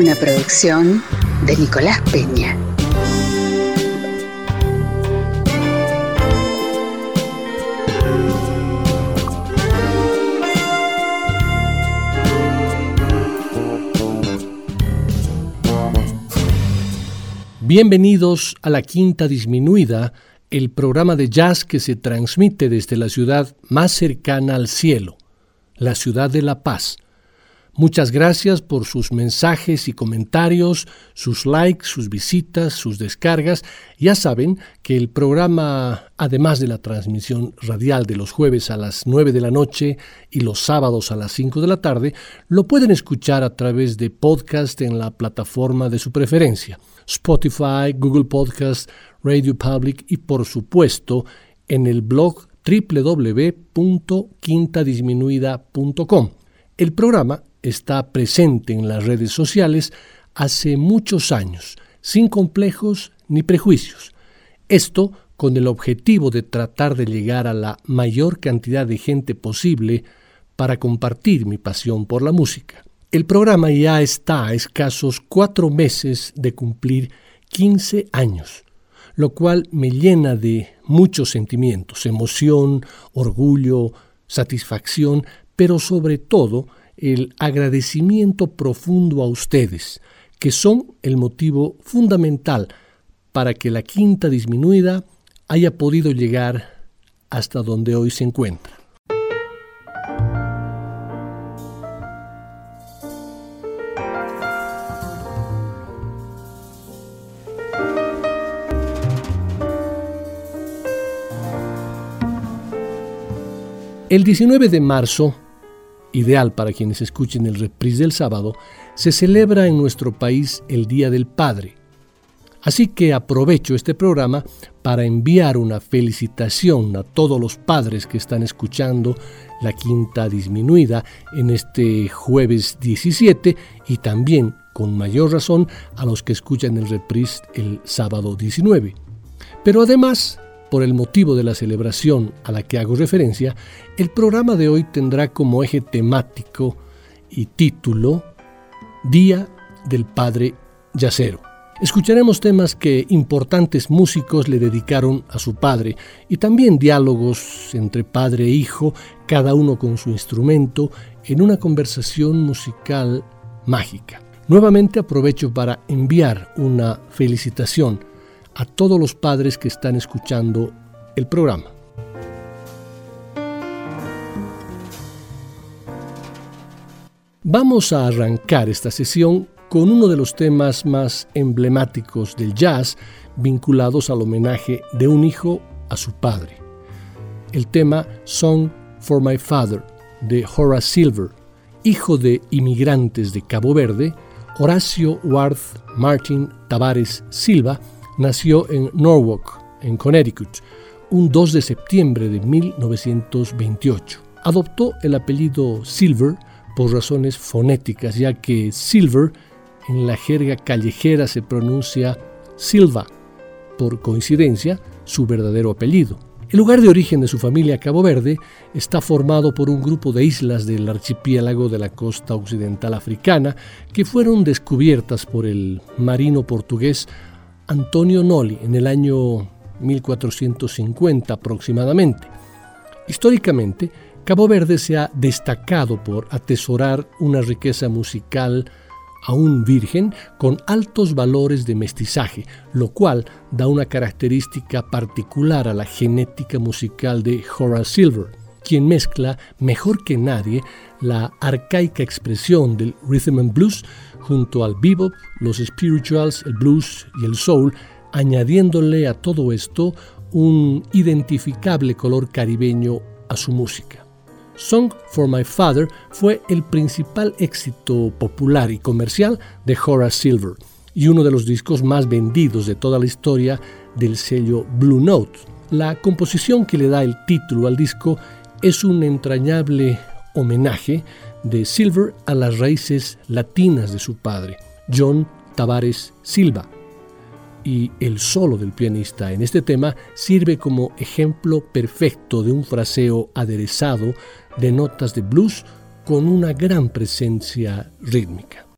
Una producción de Nicolás Peña. Bienvenidos a la Quinta Disminuida, el programa de jazz que se transmite desde la ciudad más cercana al cielo, la ciudad de La Paz Muchas gracias por sus mensajes y comentarios, sus likes, sus visitas, sus descargas. Ya saben que el programa, además de la transmisión radial de los jueves a las 9 de la noche y los sábados a las 5 de la tarde, lo pueden escuchar a través de podcast en la plataforma de su preferencia. Spotify, Google Podcast, Radio Public y por supuesto en el blog www.quintadisminuida.com. El programa está presente en las redes sociales hace muchos años, sin complejos ni prejuicios. Esto con el objetivo de tratar de llegar a la mayor cantidad de gente posible para compartir mi pasión por la música. El programa ya está a escasos cuatro meses de cumplir 15 años, lo cual me llena de muchos sentimientos, emoción, orgullo, satisfacción, pero sobre todo el agradecimiento profundo a ustedes, que son el motivo fundamental para que la quinta disminuida haya podido llegar hasta donde hoy se encuentra. El 19 de marzo ideal para quienes escuchen el reprise del sábado, se celebra en nuestro país el Día del Padre. Así que aprovecho este programa para enviar una felicitación a todos los padres que están escuchando la quinta disminuida en este jueves 17 y también con mayor razón a los que escuchan el reprise el sábado 19. Pero además por el motivo de la celebración a la que hago referencia, el programa de hoy tendrá como eje temático y título Día del Padre Yacero. Escucharemos temas que importantes músicos le dedicaron a su padre y también diálogos entre padre e hijo, cada uno con su instrumento, en una conversación musical mágica. Nuevamente aprovecho para enviar una felicitación a todos los padres que están escuchando el programa. Vamos a arrancar esta sesión con uno de los temas más emblemáticos del jazz vinculados al homenaje de un hijo a su padre. El tema Song for My Father de Horace Silver, hijo de inmigrantes de Cabo Verde, Horacio Worth Martin Tavares Silva, nació en Norwalk, en Connecticut, un 2 de septiembre de 1928. Adoptó el apellido Silver por razones fonéticas, ya que Silver en la jerga callejera se pronuncia Silva, por coincidencia, su verdadero apellido. El lugar de origen de su familia Cabo Verde está formado por un grupo de islas del archipiélago de la costa occidental africana que fueron descubiertas por el marino portugués Antonio Noli en el año 1450 aproximadamente. Históricamente, Cabo Verde se ha destacado por atesorar una riqueza musical aún virgen con altos valores de mestizaje, lo cual da una característica particular a la genética musical de Horace Silver, quien mezcla mejor que nadie la arcaica expresión del rhythm and blues junto al bebop, los spirituals, el blues y el soul, añadiéndole a todo esto un identificable color caribeño a su música. Song for My Father fue el principal éxito popular y comercial de Horace Silver y uno de los discos más vendidos de toda la historia del sello Blue Note. La composición que le da el título al disco es un entrañable homenaje de Silver a las raíces latinas de su padre, John Tavares Silva. Y el solo del pianista en este tema sirve como ejemplo perfecto de un fraseo aderezado de notas de blues con una gran presencia rítmica.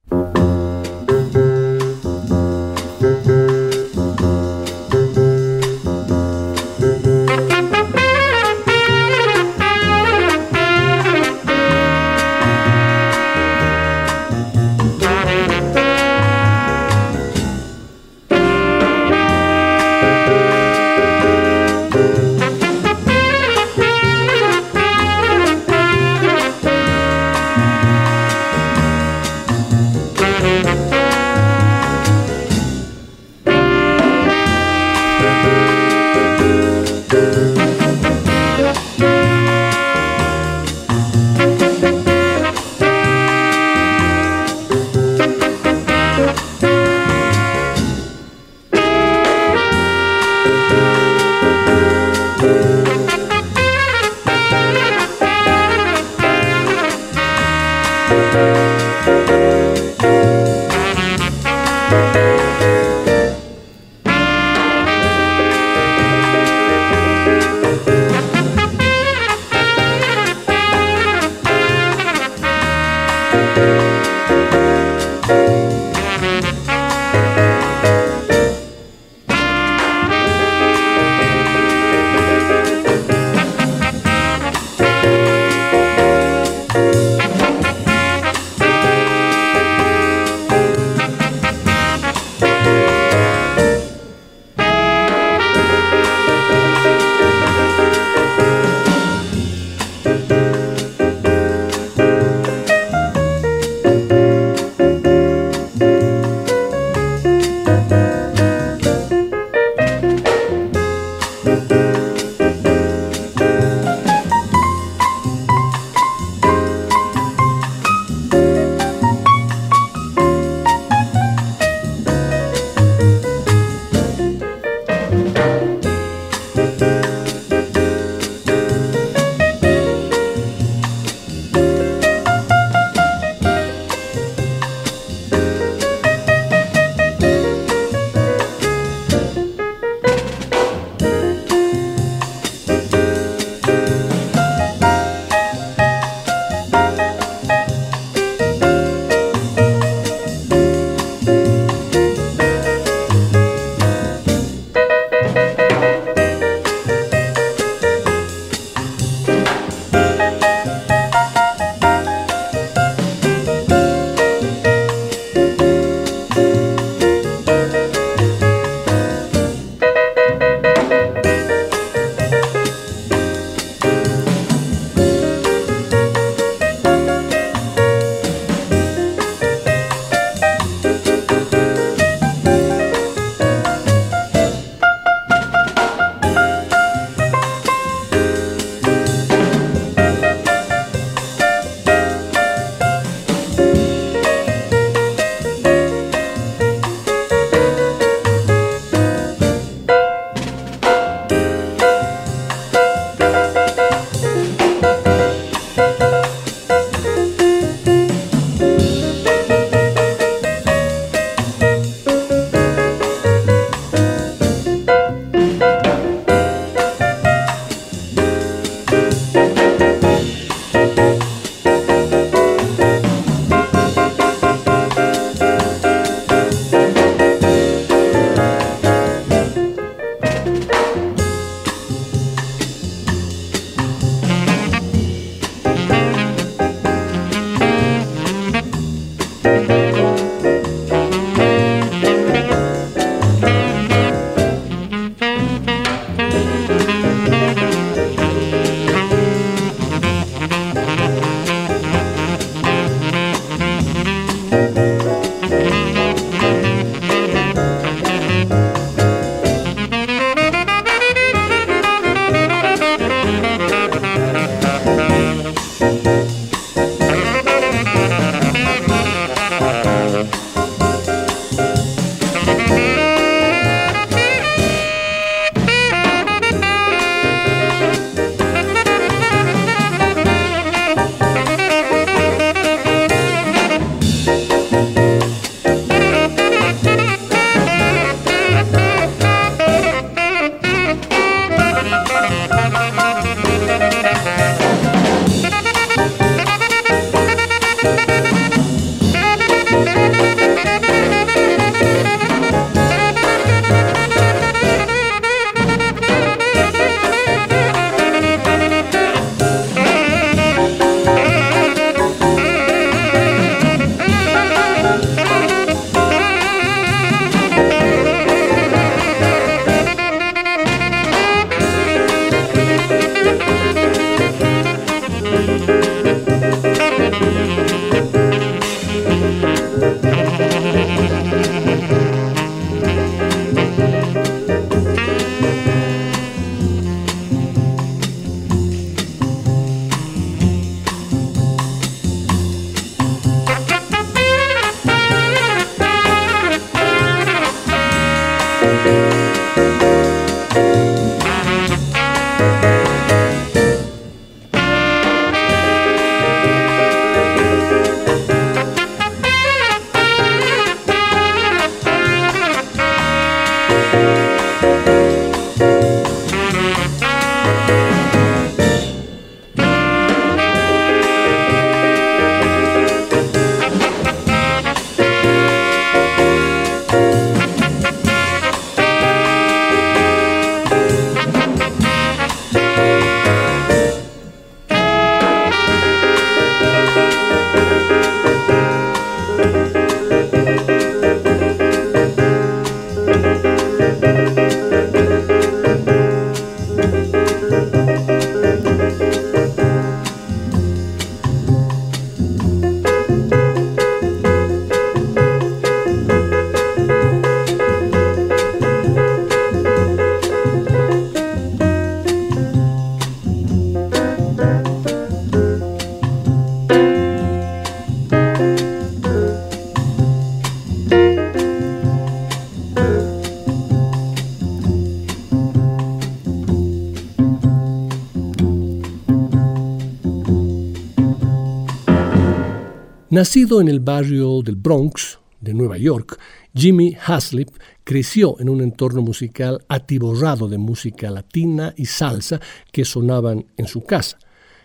Nacido en el barrio del Bronx de Nueva York, Jimmy Haslip creció en un entorno musical atiborrado de música latina y salsa que sonaban en su casa.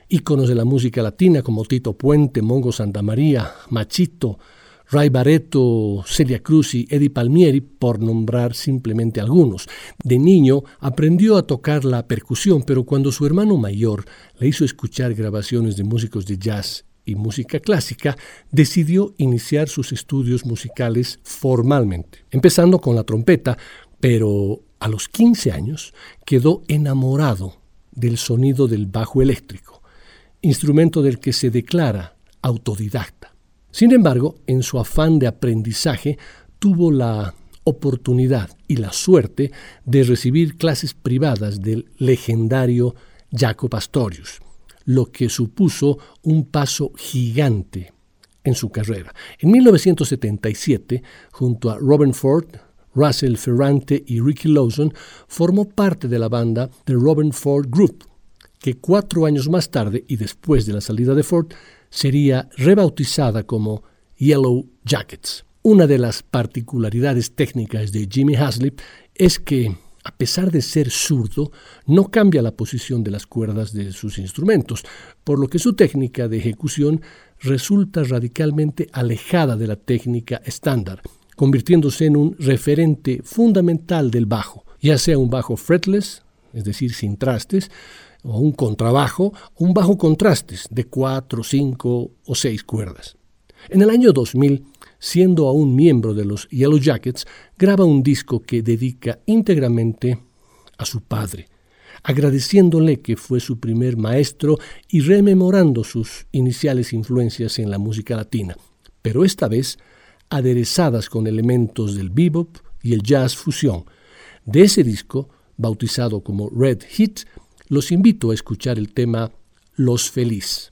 Íconos de la música latina como Tito Puente, Mongo Santamaría, Machito, Ray Barreto, Celia Cruz y Eddie Palmieri, por nombrar simplemente algunos. De niño aprendió a tocar la percusión, pero cuando su hermano mayor le hizo escuchar grabaciones de músicos de jazz y música clásica, decidió iniciar sus estudios musicales formalmente, empezando con la trompeta, pero a los 15 años quedó enamorado del sonido del bajo eléctrico, instrumento del que se declara autodidacta. Sin embargo, en su afán de aprendizaje, tuvo la oportunidad y la suerte de recibir clases privadas del legendario Jaco Pastorius, lo que supuso un paso gigante en su carrera. En 1977, junto a Robin Ford, Russell Ferrante y Ricky Lawson, formó parte de la banda The Robin Ford Group, que cuatro años más tarde y después de la salida de Ford, sería rebautizada como Yellow Jackets. Una de las particularidades técnicas de Jimmy Haslip es que a pesar de ser zurdo, no cambia la posición de las cuerdas de sus instrumentos, por lo que su técnica de ejecución resulta radicalmente alejada de la técnica estándar, convirtiéndose en un referente fundamental del bajo, ya sea un bajo fretless, es decir, sin trastes, o un contrabajo, o un bajo contrastes de cuatro, cinco o seis cuerdas. En el año 2000, siendo aún miembro de los Yellow Jackets, graba un disco que dedica íntegramente a su padre, agradeciéndole que fue su primer maestro y rememorando sus iniciales influencias en la música latina, pero esta vez aderezadas con elementos del bebop y el jazz fusión. De ese disco, bautizado como Red Hit, los invito a escuchar el tema Los Feliz.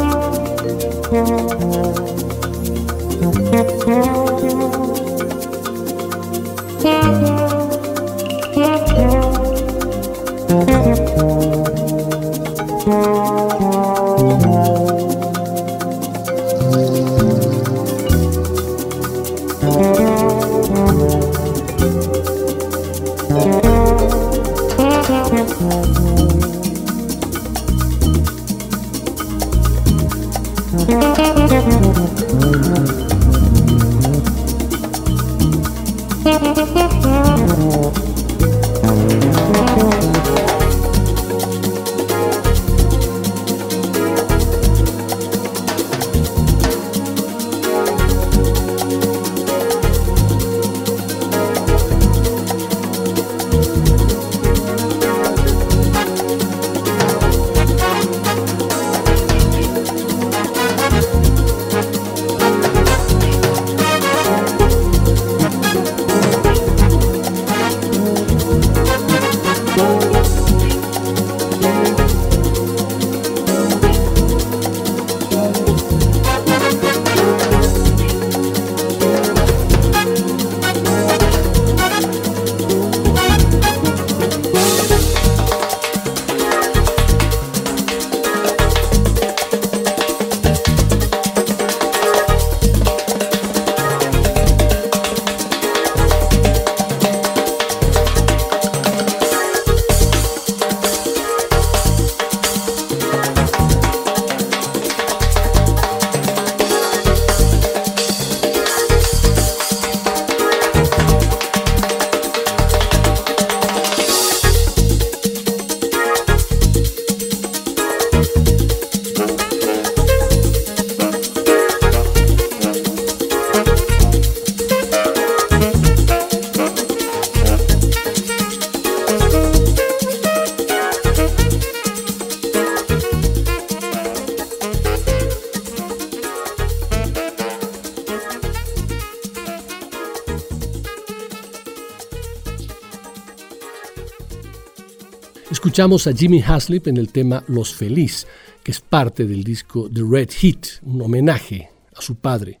Escuchamos a Jimmy Haslip en el tema Los Feliz, que es parte del disco The Red Heat, un homenaje a su padre.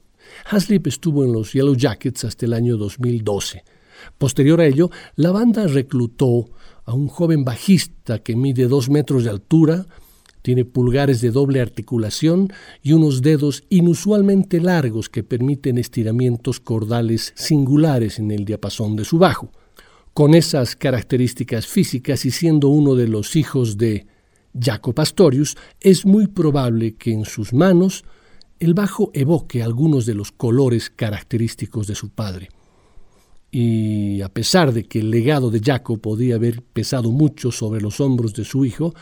Haslip estuvo en los Yellow Jackets hasta el año 2012. Posterior a ello, la banda reclutó a un joven bajista que mide dos metros de altura, tiene pulgares de doble articulación y unos dedos inusualmente largos que permiten estiramientos cordales singulares en el diapasón de su bajo. Con esas características físicas y siendo uno de los hijos de Jaco Pastorius, es muy probable que en sus manos el bajo evoque algunos de los colores característicos de su padre. Y a pesar de que el legado de Jaco podía haber pesado mucho sobre los hombros de su hijo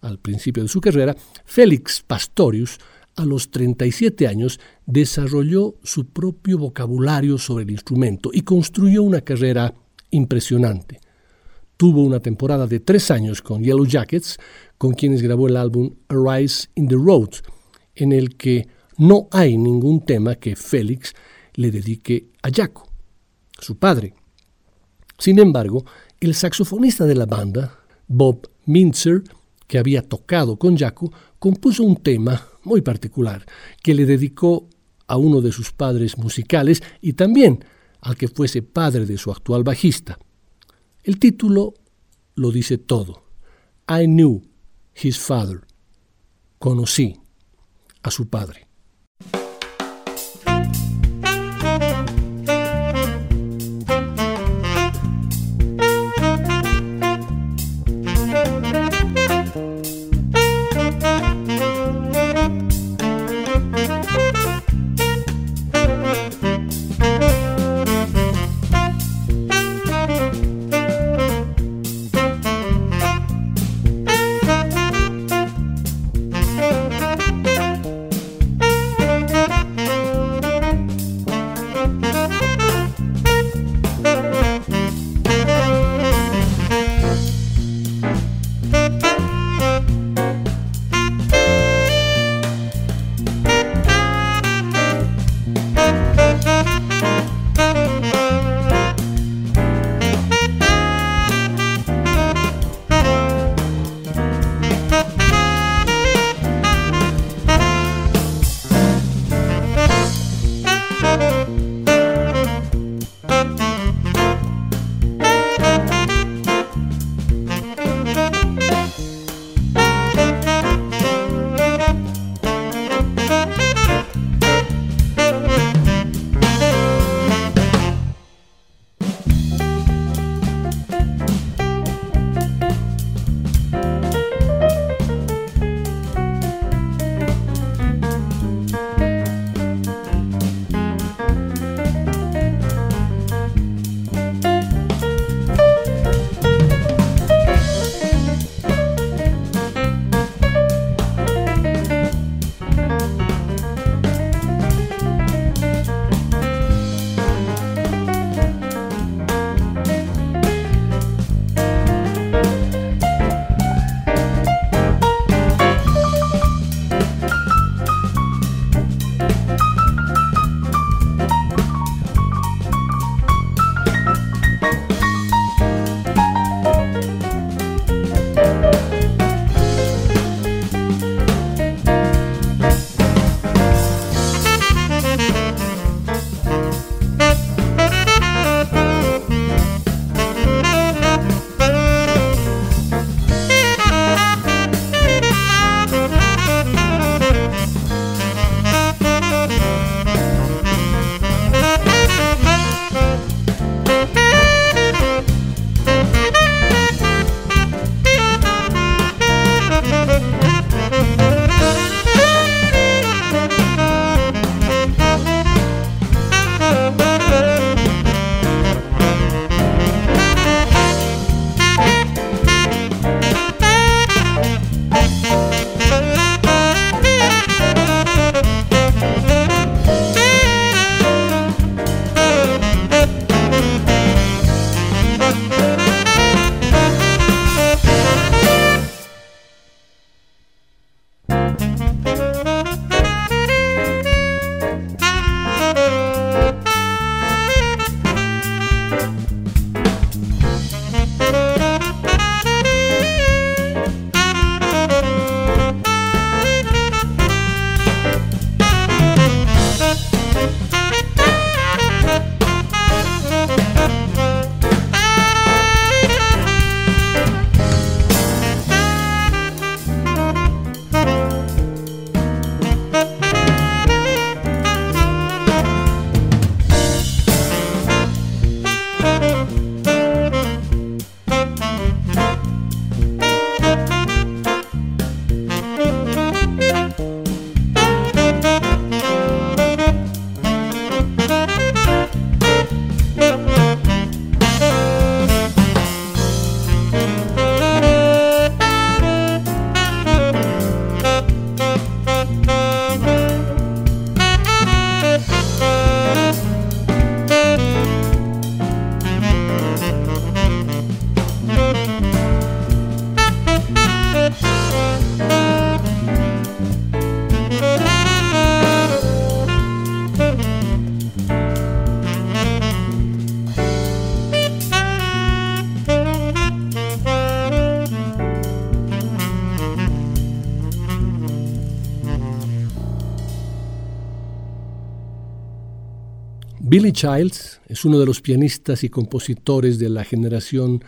al principio de su carrera, Félix Pastorius a los 37 años desarrolló su propio vocabulario sobre el instrumento y construyó una carrera impresionante. Tuvo una temporada de tres años con Yellow Jackets, con quienes grabó el álbum Arise in the Road, en el que no hay ningún tema que Félix le dedique a Jaco, su padre. Sin embargo, el saxofonista de la banda, Bob Mintzer, que había tocado con Jaco, compuso un tema muy particular que le dedicó a uno de sus padres musicales y también al que fuese padre de su actual bajista. El título lo dice todo. I knew his father. Conocí a su padre. Billy Childs es uno de los pianistas y compositores de la generación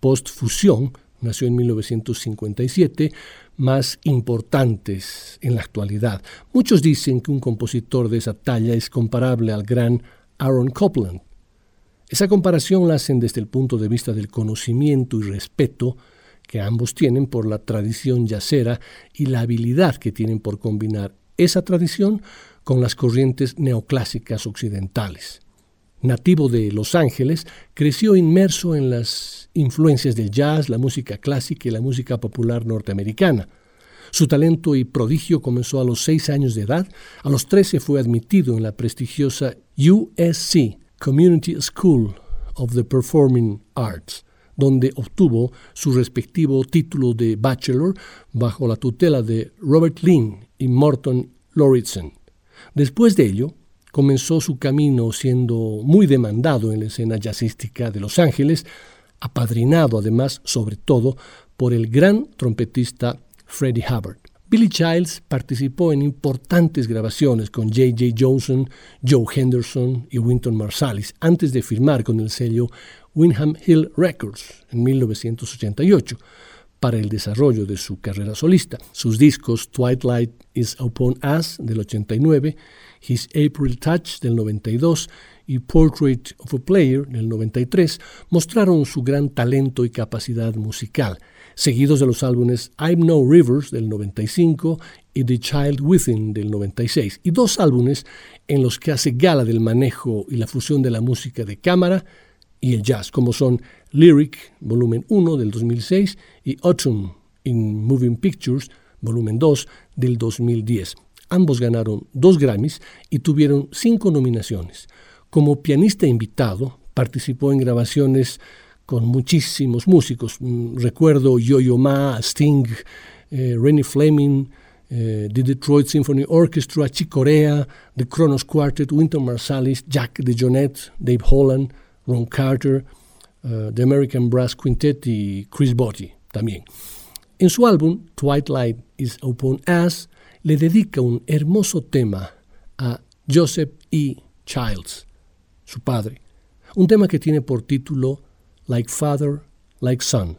post-fusión, nació en 1957, más importantes en la actualidad. Muchos dicen que un compositor de esa talla es comparable al gran Aaron Copland. Esa comparación la hacen desde el punto de vista del conocimiento y respeto que ambos tienen por la tradición yacera y la habilidad que tienen por combinar esa tradición con las corrientes neoclásicas occidentales. Nativo de Los Ángeles, creció inmerso en las influencias del jazz, la música clásica y la música popular norteamericana. Su talento y prodigio comenzó a los seis años de edad. A los trece fue admitido en la prestigiosa USC, Community School of the Performing Arts, donde obtuvo su respectivo título de bachelor bajo la tutela de Robert Lynn y Morton Lauritsen. Después de ello, comenzó su camino siendo muy demandado en la escena jazzística de Los Ángeles, apadrinado además, sobre todo, por el gran trompetista Freddie Hubbard. Billy Childs participó en importantes grabaciones con J.J. Johnson, Joe Henderson y Wynton Marsalis antes de firmar con el sello Windham Hill Records en 1988 para el desarrollo de su carrera solista. Sus discos Twilight is Upon Us del 89, His April Touch del 92 y Portrait of a Player del 93 mostraron su gran talento y capacidad musical seguidos de los álbumes I'm No Rivers del 95 y The Child Within del 96, y dos álbumes en los que hace gala del manejo y la fusión de la música de cámara y el jazz, como son Lyric, volumen 1 del 2006, y Autumn in Moving Pictures, volumen 2 del 2010. Ambos ganaron dos Grammys y tuvieron cinco nominaciones. Como pianista invitado, participó en grabaciones con muchísimos músicos. Mm, recuerdo Yo-Yo Ma, Sting, eh, Rennie Fleming, eh, The Detroit Symphony Orchestra, Chick Corea, The Kronos Quartet, Wynton Marsalis, Jack DeJohnette, Dave Holland, Ron Carter, uh, The American Brass Quintet y Chris Botti también. En su álbum Twilight is Upon Us le dedica un hermoso tema a Joseph E. Childs, su padre, un tema que tiene por título like father, like son.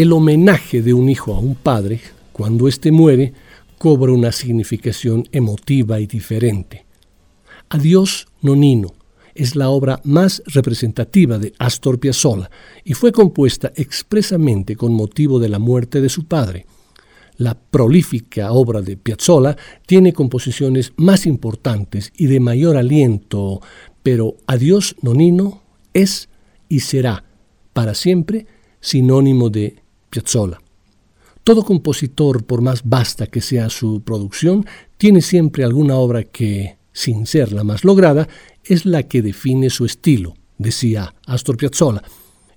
El homenaje de un hijo a un padre, cuando éste muere, cobra una significación emotiva y diferente. Adiós, Nonino es la obra más representativa de Astor Piazzolla y fue compuesta expresamente con motivo de la muerte de su padre. La prolífica obra de Piazzolla tiene composiciones más importantes y de mayor aliento, pero Adiós Nonino es y será para siempre sinónimo de Piazzolla. Todo compositor, por más vasta que sea su producción, tiene siempre alguna obra que, sin ser la más lograda, es la que define su estilo, decía Astor Piazzolla.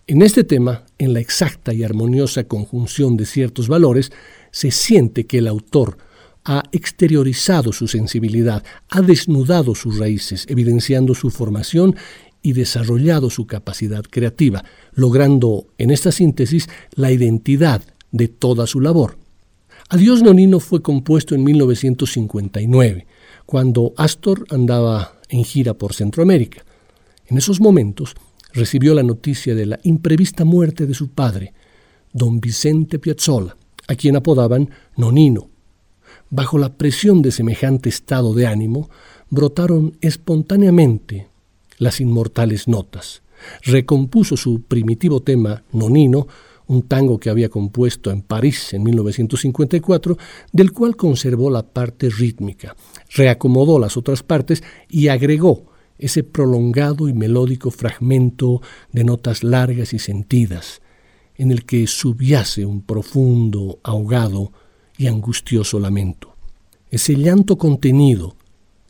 En este tema, en la exacta y armoniosa conjunción de ciertos valores, se siente que el autor ha exteriorizado su sensibilidad, ha desnudado sus raíces, evidenciando su formación y desarrollado su capacidad creativa, logrando en esta síntesis la identidad de toda su labor. Adiós Nonino fue compuesto en 1959, cuando Astor andaba en gira por Centroamérica. En esos momentos recibió la noticia de la imprevista muerte de su padre, don Vicente Piazzolla, a quien apodaban Nonino. Bajo la presión de semejante estado de ánimo, brotaron espontáneamente las inmortales notas. Recompuso su primitivo tema Nonino un tango que había compuesto en París en 1954, del cual conservó la parte rítmica, reacomodó las otras partes y agregó ese prolongado y melódico fragmento de notas largas y sentidas, en el que subyace un profundo, ahogado y angustioso lamento. Ese llanto contenido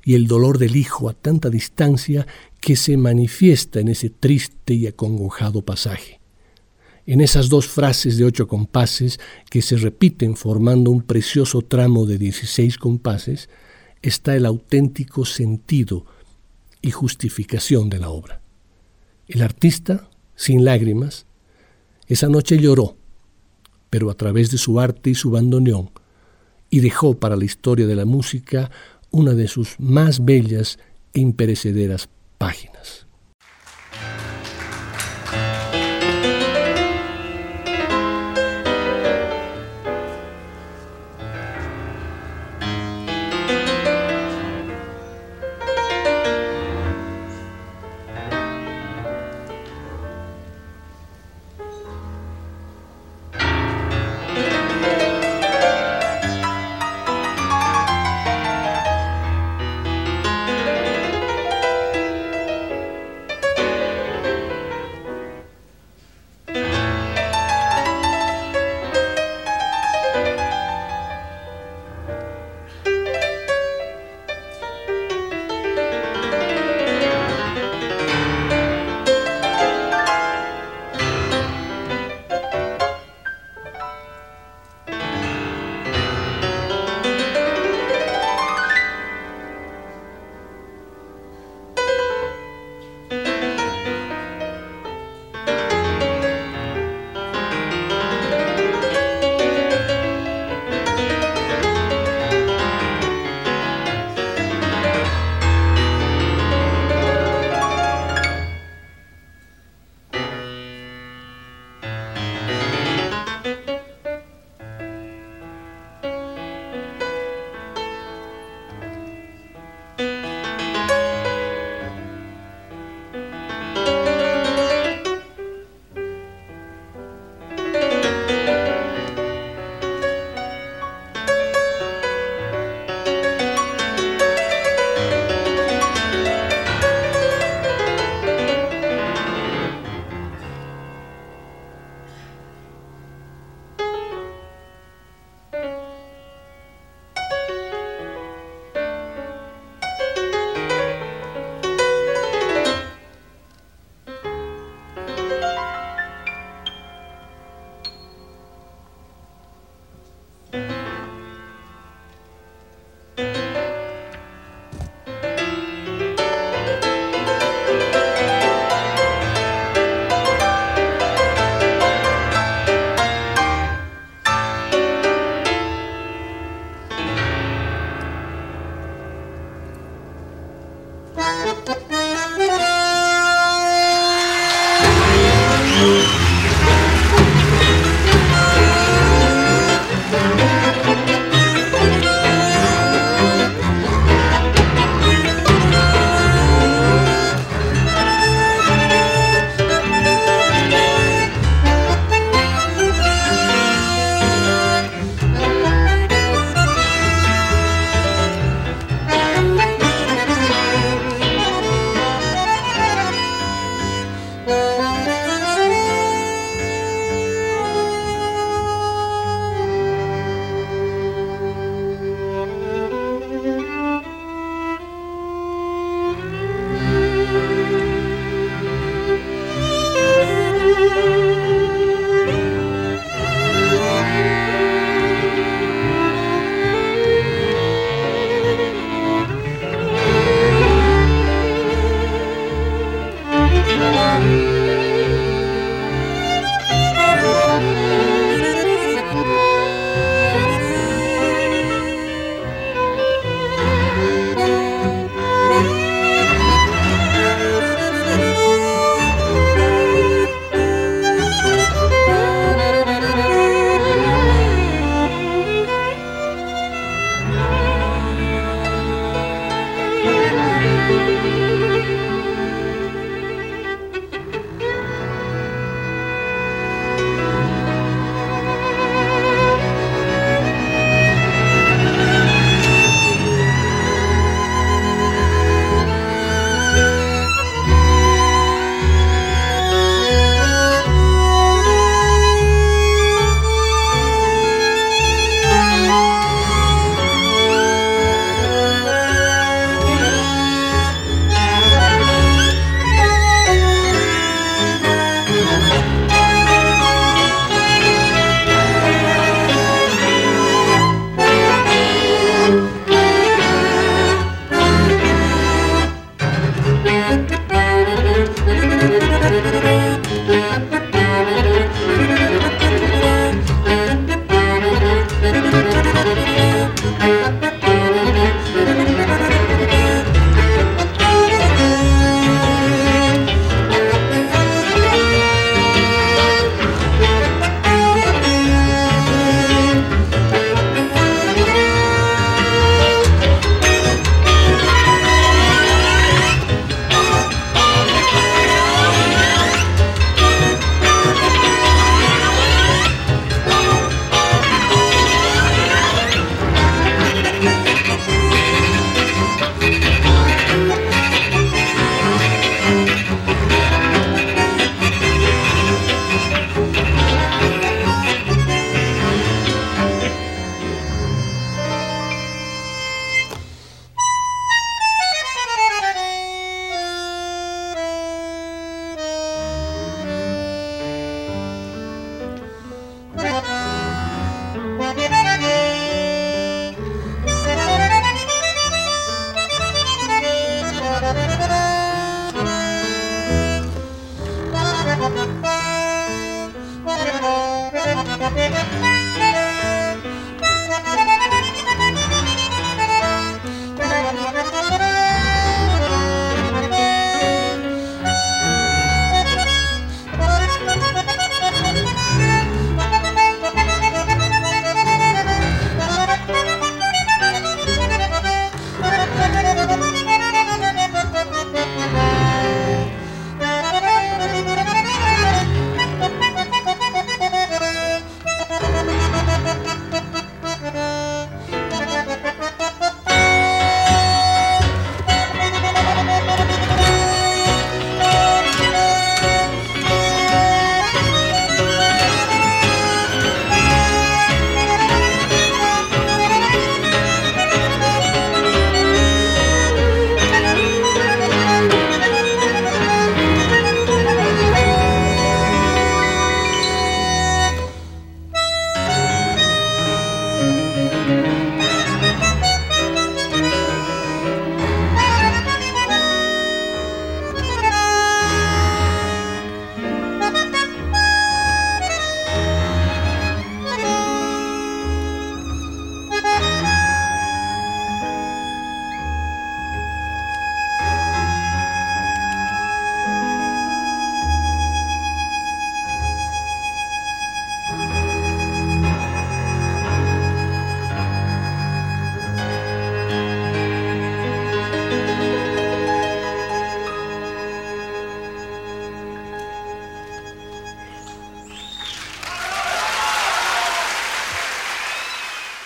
y el dolor del hijo a tanta distancia que se manifiesta en ese triste y acongojado pasaje. En esas dos frases de ocho compases que se repiten formando un precioso tramo de dieciséis compases, está el auténtico sentido y justificación de la obra. El artista, sin lágrimas, esa noche lloró, pero a través de su arte y su bandoneón, y dejó para la historia de la música una de sus más bellas e imperecederas páginas.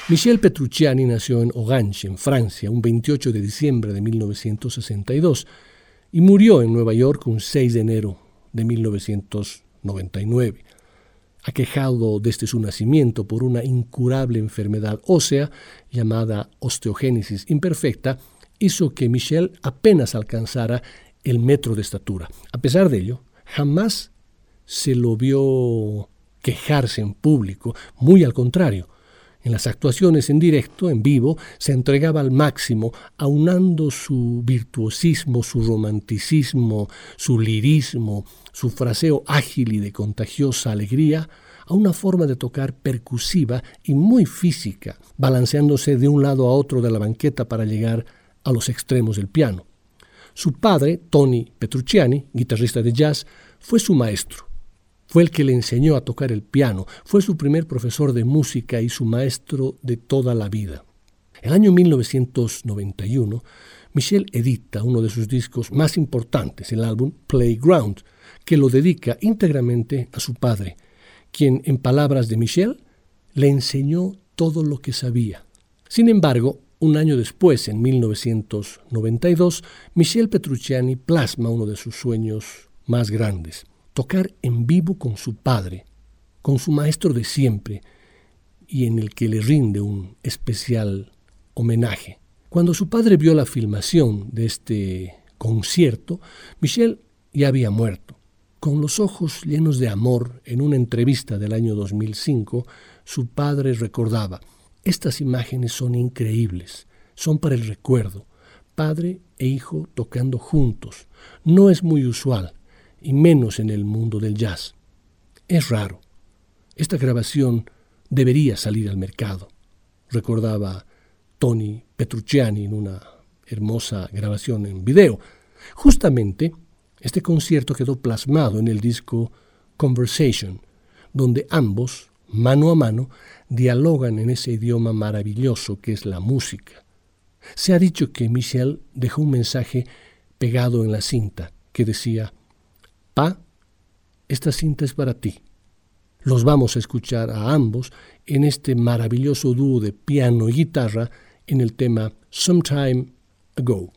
Michel Petrucciani nació en Orange, en Francia, un 28 de diciembre de 1962 y murió en Nueva York un 6 de enero de 1999. Aquejado desde su nacimiento por una incurable enfermedad ósea llamada osteogénesis imperfecta, hizo que Michel apenas alcanzara el metro de estatura. A pesar de ello, jamás se lo vio quejarse en público, muy al contrario en las actuaciones en directo, en vivo, se entregaba al máximo, aunando su virtuosismo, su romanticismo, su lirismo, su fraseo ágil y de contagiosa alegría, a una forma de tocar percusiva y muy física, balanceándose de un lado a otro de la banqueta para llegar a los extremos del piano. Su padre, Tony Petrucciani, guitarrista de jazz, fue su maestro fue el que le enseñó a tocar el piano, fue su primer profesor de música y su maestro de toda la vida. El año 1991, Michel edita uno de sus discos más importantes, el álbum Playground, que lo dedica íntegramente a su padre, quien, en palabras de Michel, le enseñó todo lo que sabía. Sin embargo, un año después, en 1992, Michel Petrucciani plasma uno de sus sueños más grandes, tocar en vivo con su padre, con su maestro de siempre, y en el que le rinde un especial homenaje. Cuando su padre vio la filmación de este concierto, Michel ya había muerto. Con los ojos llenos de amor, en una entrevista del año 2005, su padre recordaba, estas imágenes son increíbles, son para el recuerdo, padre e hijo tocando juntos. No es muy usual, y menos en el mundo del jazz. Es raro. Esta grabación debería salir al mercado, recordaba Tony Petrucciani en una hermosa grabación en video. Justamente, este concierto quedó plasmado en el disco Conversation, donde ambos, mano a mano, dialogan en ese idioma maravilloso que es la música. Se ha dicho que Michel dejó un mensaje pegado en la cinta que decía, Pa, esta cinta es para ti. Los vamos a escuchar a ambos en este maravilloso dúo de piano y guitarra en el tema Some Time Ago.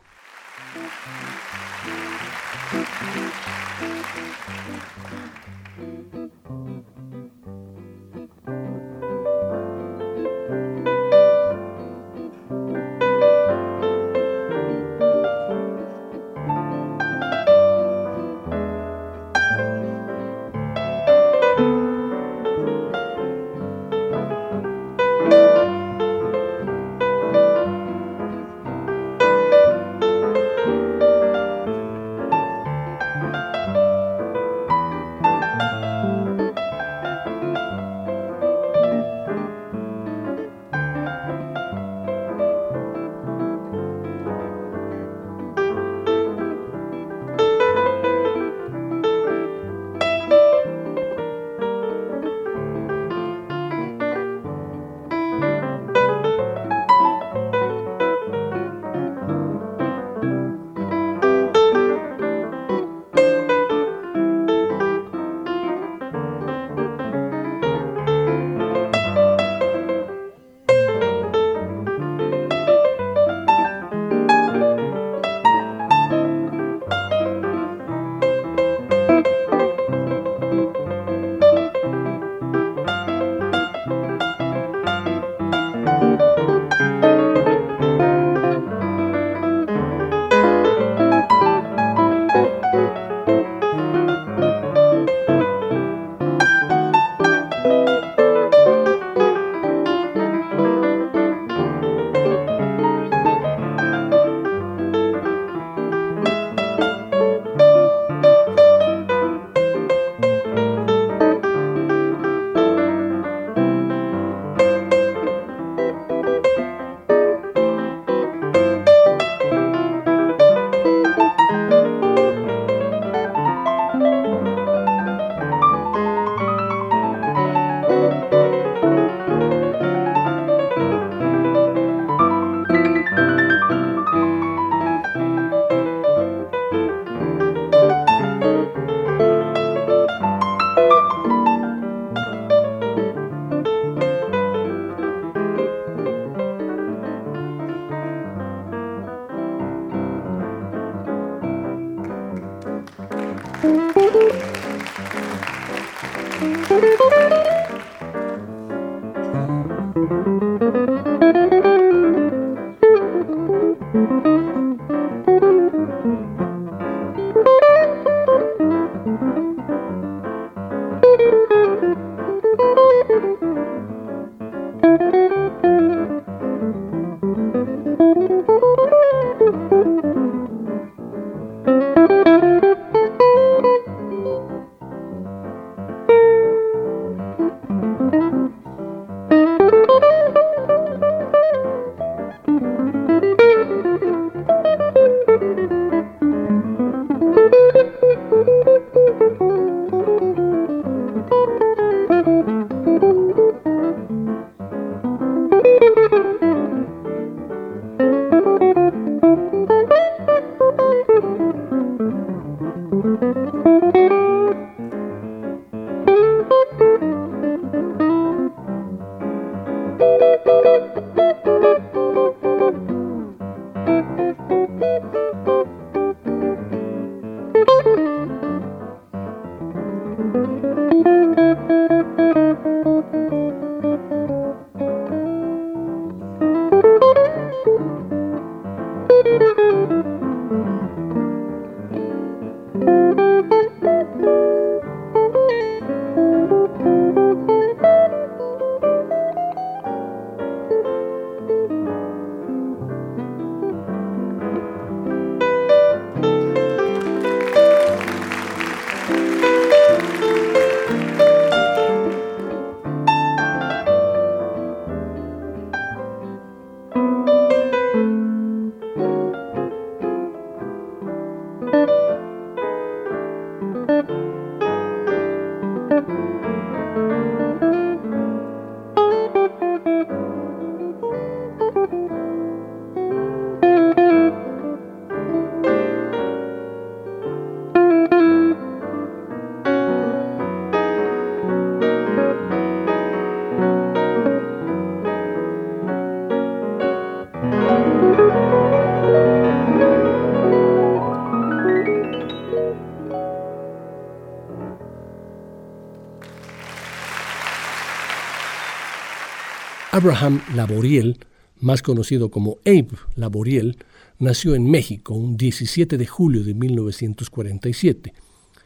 Abraham Laboriel, más conocido como Abe Laboriel, nació en México un 17 de julio de 1947.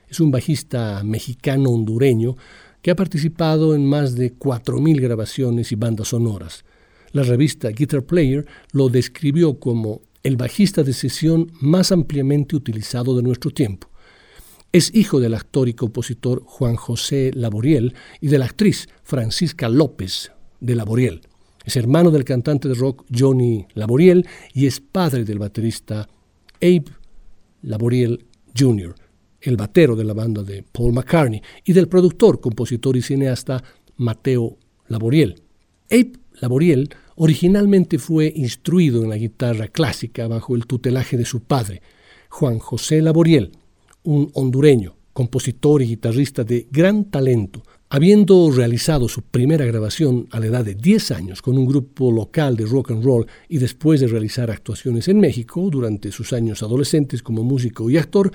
Es un bajista mexicano-hondureño que ha participado en más de 4.000 grabaciones y bandas sonoras. La revista Guitar Player lo describió como el bajista de sesión más ampliamente utilizado de nuestro tiempo. Es hijo del actor y compositor Juan José Laboriel y de la actriz Francisca López de Laboriel. Es hermano del cantante de rock Johnny Laboriel y es padre del baterista Abe Laboriel Jr., el batero de la banda de Paul McCartney, y del productor, compositor y cineasta Mateo Laboriel. Abe Laboriel originalmente fue instruido en la guitarra clásica bajo el tutelaje de su padre, Juan José Laboriel, un hondureño, compositor y guitarrista de gran talento, Habiendo realizado su primera grabación a la edad de 10 años con un grupo local de rock and roll y después de realizar actuaciones en México durante sus años adolescentes como músico y actor,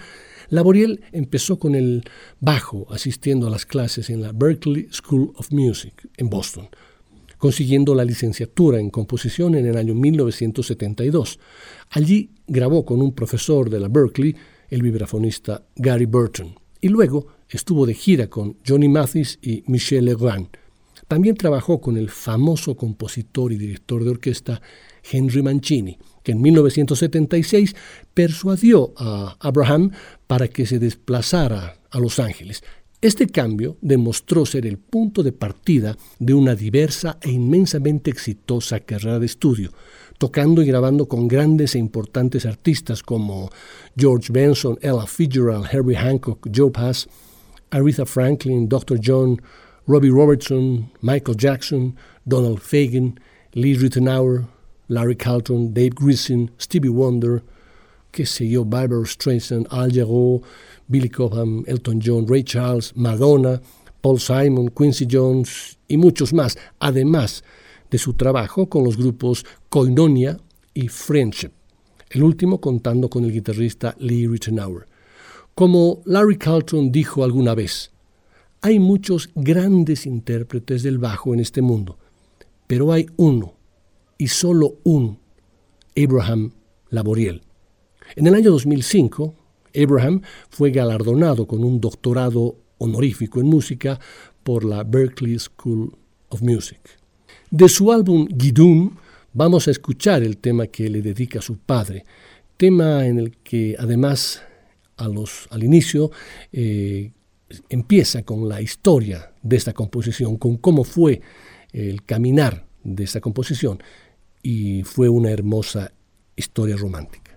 Laboriel empezó con el bajo asistiendo a las clases en la Berklee School of Music en Boston, consiguiendo la licenciatura en composición en el año 1972. Allí grabó con un profesor de la Berkeley, el vibrafonista Gary Burton, y luego estuvo de gira con Johnny Mathis y Michel Legrand. También trabajó con el famoso compositor y director de orquesta Henry Mancini, que en 1976 persuadió a Abraham para que se desplazara a Los Ángeles. Este cambio demostró ser el punto de partida de una diversa e inmensamente exitosa carrera de estudio, tocando y grabando con grandes e importantes artistas como George Benson, Ella Fitzgerald, Herbie Hancock, Joe Pass, Aretha Franklin, Dr. John, Robbie Robertson, Michael Jackson, Donald Fagen, Lee Rittenauer, Larry Carlton, Dave Grissin, Stevie Wonder, qué sé yo, Barbara Streisand, Al Jarreau, Billy Cobham, Elton John, Ray Charles, Madonna, Paul Simon, Quincy Jones y muchos más, además de su trabajo con los grupos Koinonia y Friendship, el último contando con el guitarrista Lee Rittenauer. Como Larry Carlton dijo alguna vez, hay muchos grandes intérpretes del bajo en este mundo, pero hay uno, y solo un, Abraham Laboriel. En el año 2005, Abraham fue galardonado con un doctorado honorífico en música por la Berklee School of Music. De su álbum Gidum vamos a escuchar el tema que le dedica su padre, tema en el que además al inicio, eh, empieza con la historia de esta composición, con cómo fue el caminar de esta composición y fue una hermosa historia romántica.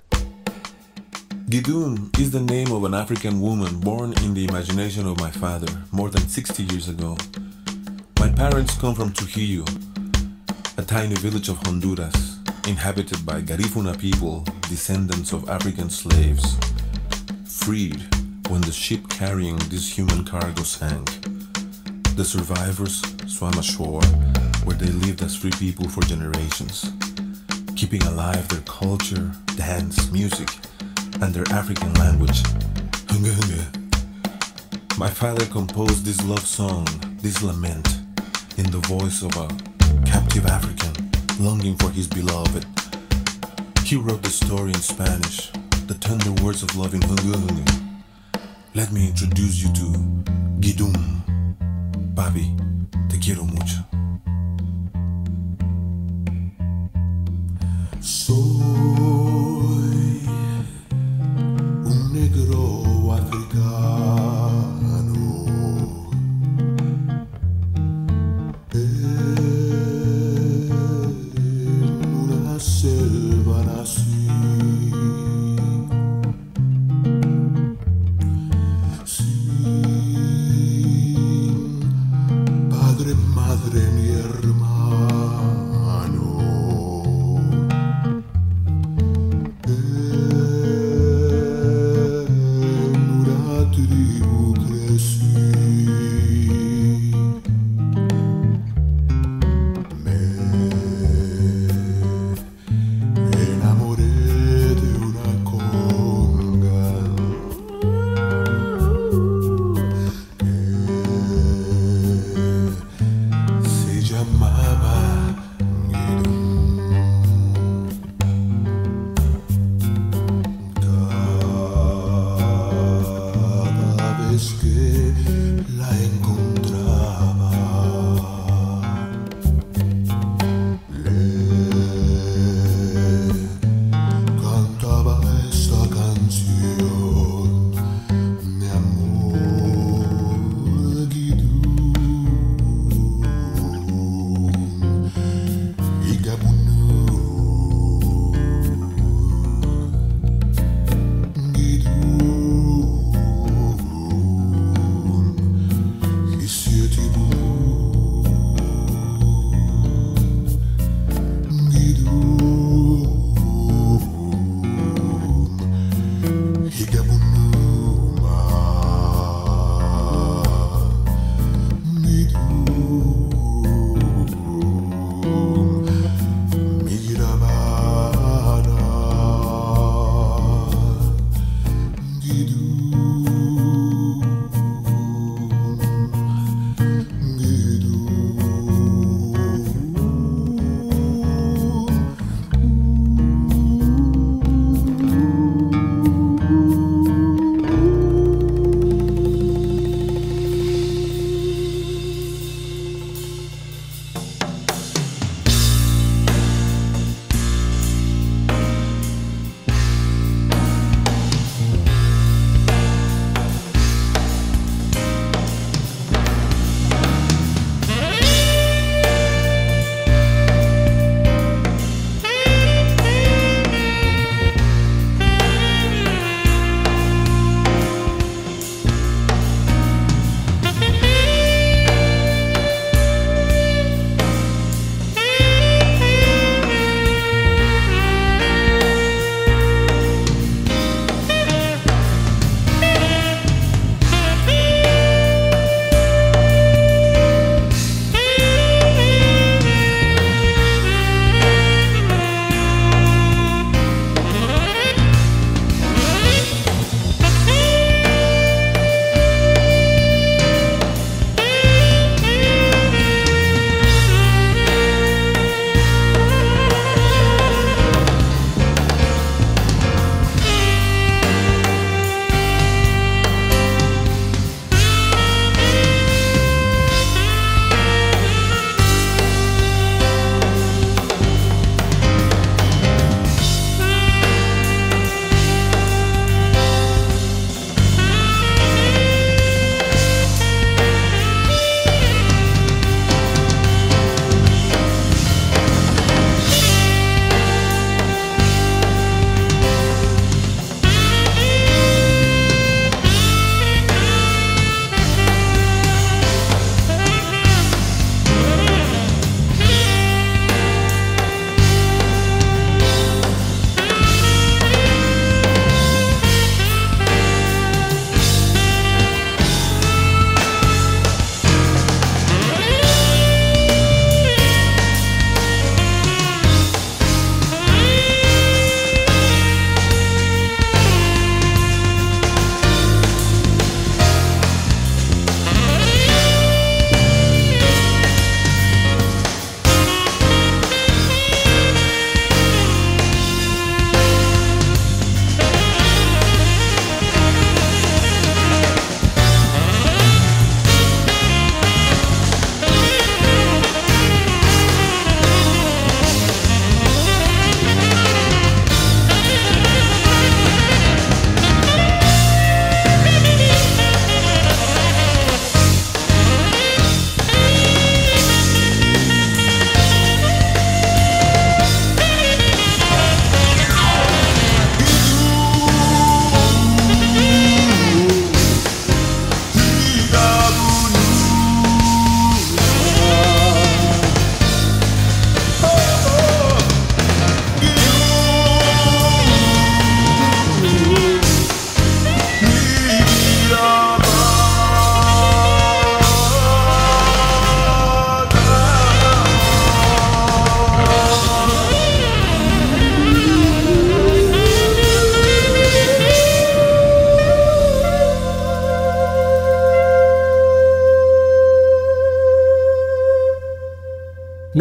Gidun is the name of an African woman born in the imagination of my father more than 60 years ago. My parents come from Trujillo, a tiny village of Honduras, inhabited by Garifuna people, descendants of African slaves. Freed when the ship carrying this human cargo sank. The survivors swam ashore where they lived as free people for generations, keeping alive their culture, dance, music, and their African language. My father composed this love song, this lament, in the voice of a captive African longing for his beloved. He wrote the story in Spanish the tender words of loving Hungu Let me introduce you to Gidum. Papi, te quiero mucho. Soy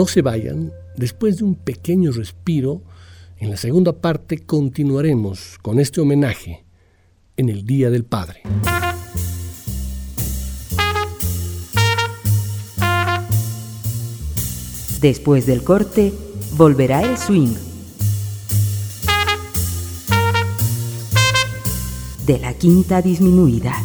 No se vayan, después de un pequeño respiro, en la segunda parte continuaremos con este homenaje en el Día del Padre. Después del corte, volverá el swing. De la quinta disminuida.